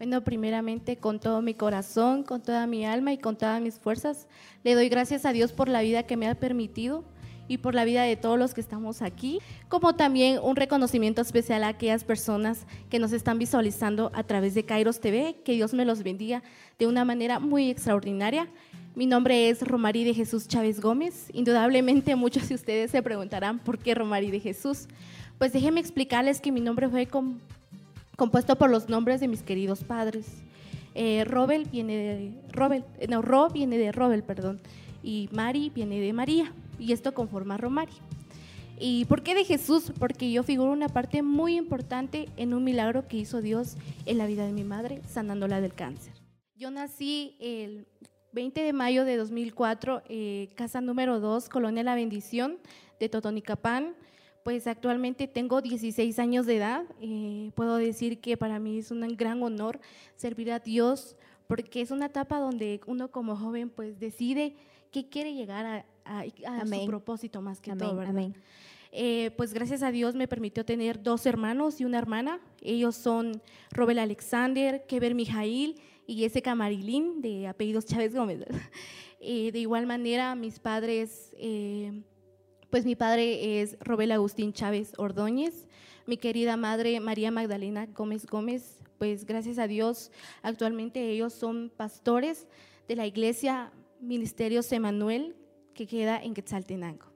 Bueno, primeramente con todo mi corazón, con toda mi alma y con todas mis fuerzas, le doy gracias a Dios por la vida que me ha permitido y por la vida de todos los que estamos aquí, como también un reconocimiento especial a aquellas personas que nos están visualizando a través de Kairos TV, que Dios me los bendiga de una manera muy extraordinaria. Mi nombre es Romari de Jesús Chávez Gómez. Indudablemente muchos de ustedes se preguntarán por qué Romari de Jesús. Pues déjenme explicarles que mi nombre fue con compuesto por los nombres de mis queridos padres. Eh, Robel viene de Robel, eh, no, Ro viene de Robel, perdón, y Mari viene de María, y esto conforma Romari. ¿Y por qué de Jesús? Porque yo figuro una parte muy importante en un milagro que hizo Dios en la vida de mi madre, sanándola del cáncer. Yo nací el 20 de mayo de 2004, eh, casa número 2, Colonia La Bendición, de Totonicapán. Pues actualmente tengo 16 años de edad. Eh, puedo decir que para mí es un gran honor servir a Dios porque es una etapa donde uno como joven pues decide que quiere llegar a, su propósito más que todo, ¿verdad? Eh, pues gracias a Dios me permitió tener dos hermanos y una hermana. Ellos son Robel Alexander, Keber Mijail y Jessica Marilín, de apellidos Chávez Gómez. Eh, de igual manera, mis padres pues mi padre es Robel Agustín Chávez Ordóñez, mi querida madre María Magdalena Gómez Gómez, pues gracias a Dios actualmente ellos son pastores de la iglesia Ministerios Emanuel que queda en Quetzaltenango.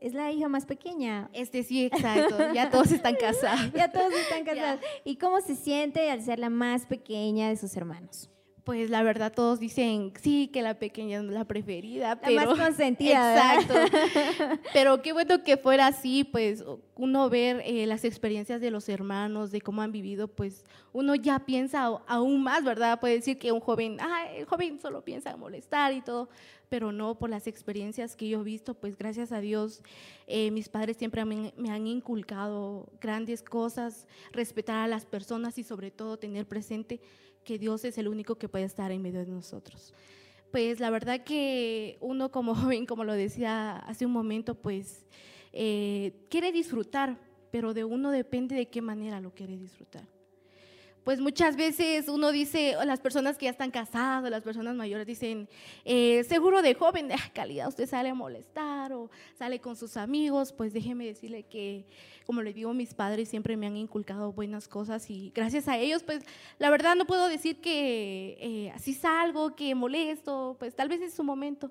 Es la hija más pequeña. Este sí, exacto. Ya todos están casados. ya todos están casados. ¿Y cómo se siente al ser la más pequeña de sus hermanos? Pues la verdad todos dicen, sí, que la pequeña es la preferida, la más consentida. Exacto. pero qué bueno que fuera así, pues uno ver eh, las experiencias de los hermanos, de cómo han vivido, pues uno ya piensa aún más, ¿verdad? Puede decir que un joven, ah, el joven solo piensa en molestar y todo, pero no por las experiencias que yo he visto, pues gracias a Dios, eh, mis padres siempre me, me han inculcado grandes cosas, respetar a las personas y sobre todo tener presente que Dios es el único que puede estar en medio de nosotros. Pues la verdad que uno como joven, como lo decía hace un momento, pues eh, quiere disfrutar, pero de uno depende de qué manera lo quiere disfrutar pues muchas veces uno dice, las personas que ya están casadas, las personas mayores dicen, eh, seguro de joven, de calidad, usted sale a molestar o sale con sus amigos, pues déjeme decirle que, como le digo, mis padres siempre me han inculcado buenas cosas y gracias a ellos, pues la verdad no puedo decir que eh, así salgo, que molesto, pues tal vez es su momento,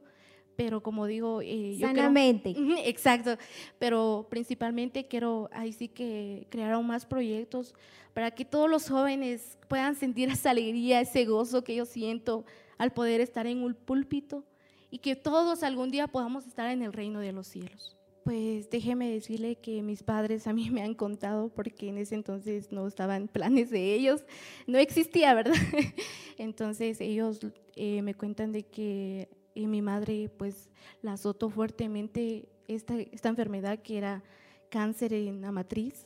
pero como digo, eh, sanamente. exacto, pero principalmente quiero ahí sí que crear aún más proyectos para que todos los jóvenes puedan sentir esa alegría, ese gozo que yo siento al poder estar en un púlpito y que todos algún día podamos estar en el reino de los cielos. Pues déjeme decirle que mis padres a mí me han contado, porque en ese entonces no estaban planes de ellos, no existía, ¿verdad? Entonces ellos eh, me cuentan de que eh, mi madre pues la azotó fuertemente esta, esta enfermedad que era cáncer en la matriz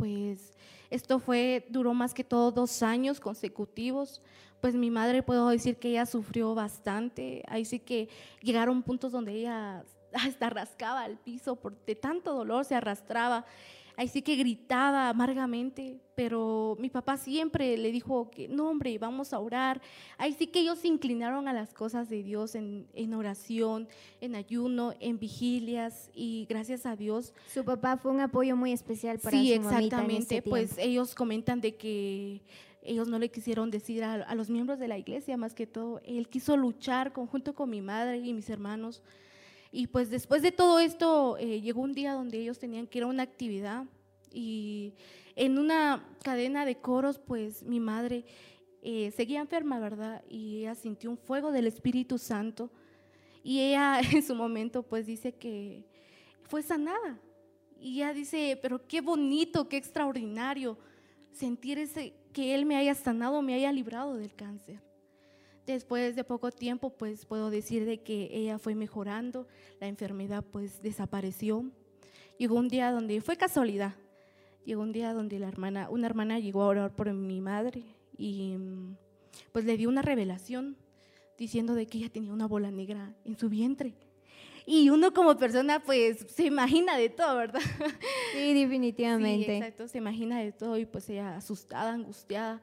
pues esto fue, duró más que todo dos años consecutivos. Pues mi madre puedo decir que ella sufrió bastante. Ahí sí que llegaron puntos donde ella hasta rascaba el piso por de tanto dolor, se arrastraba. Ahí sí que gritaba amargamente, pero mi papá siempre le dijo que no, hombre, vamos a orar. Ahí sí que ellos se inclinaron a las cosas de Dios en, oración, en ayuno, en vigilias y gracias a Dios. Su papá fue un apoyo muy especial para sí, su exactamente. pues ellos comentan de que ellos no le quisieron decir a, los miembros de la iglesia, más que todo, él quiso luchar conjunto con mi madre y mis hermanos y pues después de todo esto, eh, llegó un día donde ellos tenían que ir a una actividad y en una cadena de coros, pues mi madre eh, seguía enferma, ¿verdad? Y ella sintió un fuego del Espíritu Santo y ella en su momento pues dice que fue sanada. Y ella dice, pero qué bonito, qué extraordinario sentir ese, que Él me haya sanado, me haya librado del cáncer. Después de poco tiempo, pues puedo decir de que ella fue mejorando, la enfermedad pues desapareció. Llegó un día donde fue casualidad. Llegó un día donde la hermana, una hermana llegó a orar por mi madre y pues le dio una revelación diciendo de que ella tenía una bola negra en su vientre. Y uno como persona pues se imagina de todo, ¿verdad? Sí, definitivamente. exacto, se imagina de todo y pues ella asustada, angustiada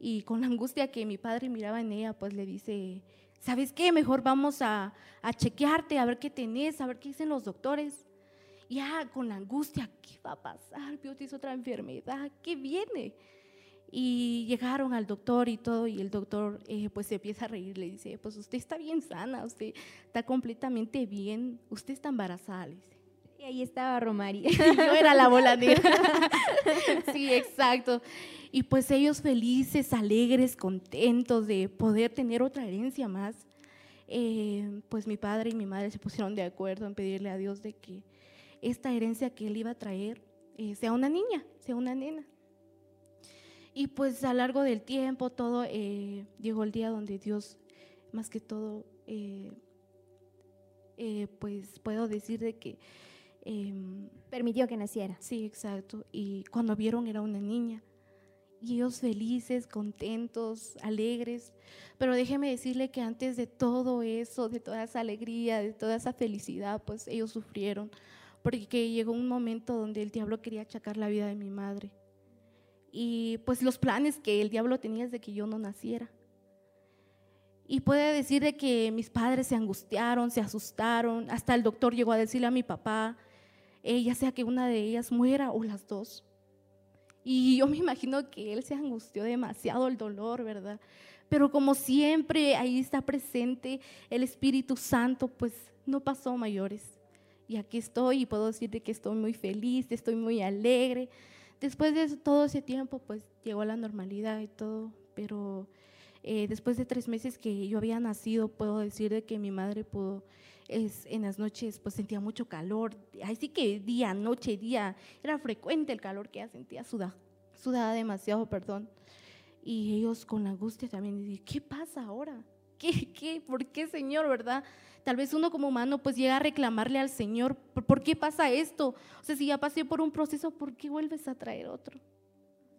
y con la angustia que mi padre miraba en ella, pues le dice, ¿sabes qué? Mejor vamos a, a chequearte, a ver qué tenés, a ver qué dicen los doctores. Ya con la angustia, ¿qué va a pasar? Dios otra enfermedad, ¿qué viene? Y llegaron al doctor y todo, y el doctor eh, pues se empieza a reír, le dice, pues usted está bien sana, usted está completamente bien, usted está embarazada, le dice. Y ahí estaba Romari. Yo era la bola sí, exacto. Y pues ellos felices, alegres, contentos de poder tener otra herencia más. Eh, pues mi padre y mi madre se pusieron de acuerdo en pedirle a Dios de que esta herencia que él iba a traer eh, sea una niña, sea una nena. Y pues a lo largo del tiempo, todo eh, llegó el día donde Dios, más que todo, eh, eh, pues puedo decir de que... Em, Permitió que naciera. Sí, exacto. Y cuando vieron era una niña. Y ellos felices, contentos, alegres. Pero déjeme decirle que antes de todo eso, de toda esa alegría, de toda esa felicidad, pues ellos sufrieron. Porque llegó un momento donde el diablo quería achacar la vida de mi madre y pues los planes que el diablo tenía es de que yo no naciera. Y puede decir de que mis padres se angustiaron, se asustaron, hasta el doctor llegó a decirle a mi papá, eh, ya sea que una de ellas muera o las dos. Y yo me imagino que él se angustió demasiado el dolor, ¿verdad? Pero como siempre ahí está presente el Espíritu Santo, pues no pasó mayores. Y aquí estoy y puedo decirte que estoy muy feliz, estoy muy alegre, después de todo ese tiempo, pues llegó la normalidad y todo, pero eh, después de tres meses que yo había nacido, puedo decir de que mi madre pudo, es, en las noches pues sentía mucho calor, así que día, noche, día, era frecuente el calor que ella sentía, sudaba, sudaba demasiado, perdón. Y ellos con la angustia también, ¿qué pasa ahora? ¿Qué, qué, por qué, Señor, verdad? Tal vez uno como humano pues llega a reclamarle al Señor, ¿por qué pasa esto? O sea, si ya pasé por un proceso, ¿por qué vuelves a traer otro?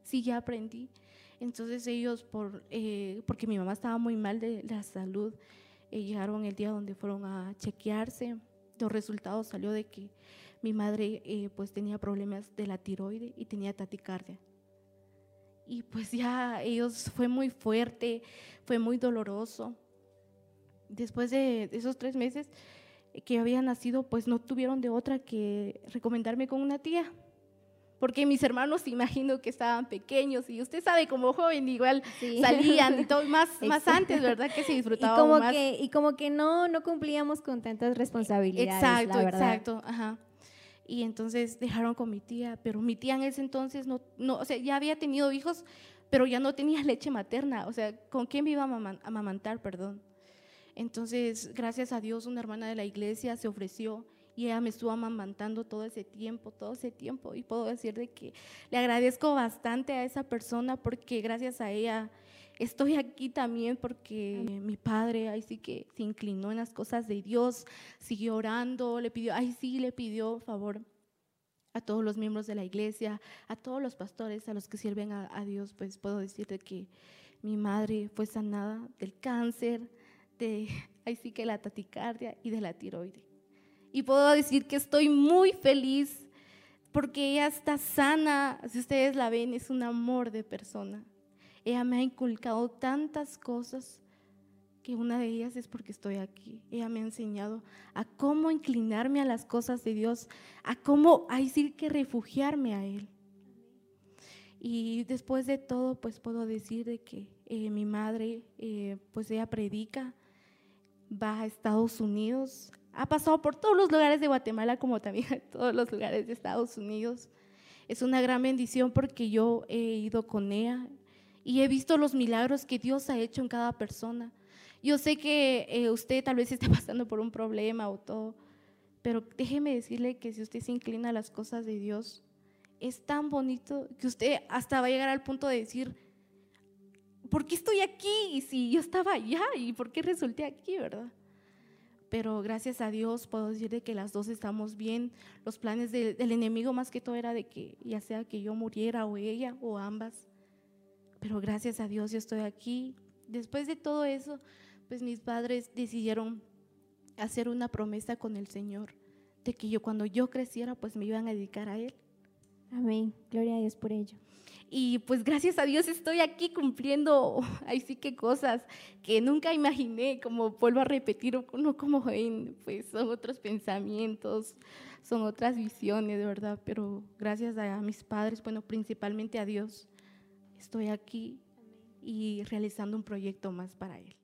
Si ya aprendí. Entonces ellos, por, eh, porque mi mamá estaba muy mal de la salud, eh, llegaron el día donde fueron a chequearse. Los resultados salió de que mi madre eh, pues tenía problemas de la tiroide y tenía taticardia. Y pues ya ellos fue muy fuerte, fue muy doloroso después de esos tres meses que había nacido, pues no tuvieron de otra que recomendarme con una tía. Porque mis hermanos, imagino que estaban pequeños y usted sabe, como joven, igual salían y todo, más, más antes, ¿verdad? Que se disfrutaba y como más. Que, y como que no, no cumplíamos con tantas responsabilidades. Exacto, exacto, ajá. Y entonces dejaron con mi tía, pero mi tía en ese entonces no, no, o sea, ya había tenido hijos, pero ya no tenía leche materna, o sea, ¿con quién me iba a amamantar, perdón? Entonces, gracias a Dios, una hermana de la iglesia se ofreció y ella me estuvo amamantando todo ese tiempo, todo ese tiempo. Y puedo decir de que le agradezco bastante a esa persona porque gracias a ella estoy aquí también porque mi padre ahí sí que se inclinó en las cosas de Dios, siguió orando, le pidió, ahí sí le pidió favor a todos los miembros de la iglesia, a todos los pastores, a los que sirven a, a Dios, pues puedo decirte que mi madre fue sanada del cáncer, de, ahí sí que la taticardia y de la tiroide. Y puedo decir que estoy muy feliz porque ella está sana, si ustedes la ven, es un amor de persona. Ella me ha inculcado tantas cosas que una de ellas es porque estoy aquí. Ella me ha enseñado a cómo inclinarme a las cosas de Dios, a cómo, a decir que refugiarme a Él. Y después de todo, pues puedo decir de que eh, mi madre, eh, pues ella predica, va a Estados Unidos, ha pasado por todos los lugares de Guatemala como también todos los lugares de Estados Unidos. Es una gran bendición porque yo he ido con ella y he visto los milagros que Dios ha hecho en cada persona. Yo sé que eh, usted tal vez esté pasando por un problema o todo, pero déjeme decirle que si usted se inclina a las cosas de Dios, es tan bonito que usted hasta va a llegar al punto de decir, ¿por qué estoy aquí? si yo estaba allá, ¿y por qué resulté aquí, verdad? Pero gracias a Dios puedo decir de que las dos estamos bien. Los planes del enemigo más que todo era de que ya sea que yo muriera o ella o ambas. Pero gracias a Dios yo estoy aquí. Después de todo eso, pues mis padres decidieron hacer una promesa con el Señor de que yo cuando yo creciera pues me iban a dedicar a Él, Amén. Gloria a Dios por ello. Y pues gracias a Dios estoy aquí cumpliendo, ahí sí que cosas que nunca imaginé, como vuelvo a repetir, uno como joven, pues son otros pensamientos, son otras visiones, de verdad, pero gracias a mis padres, bueno, principalmente a Dios, estoy aquí y realizando un proyecto más para Él.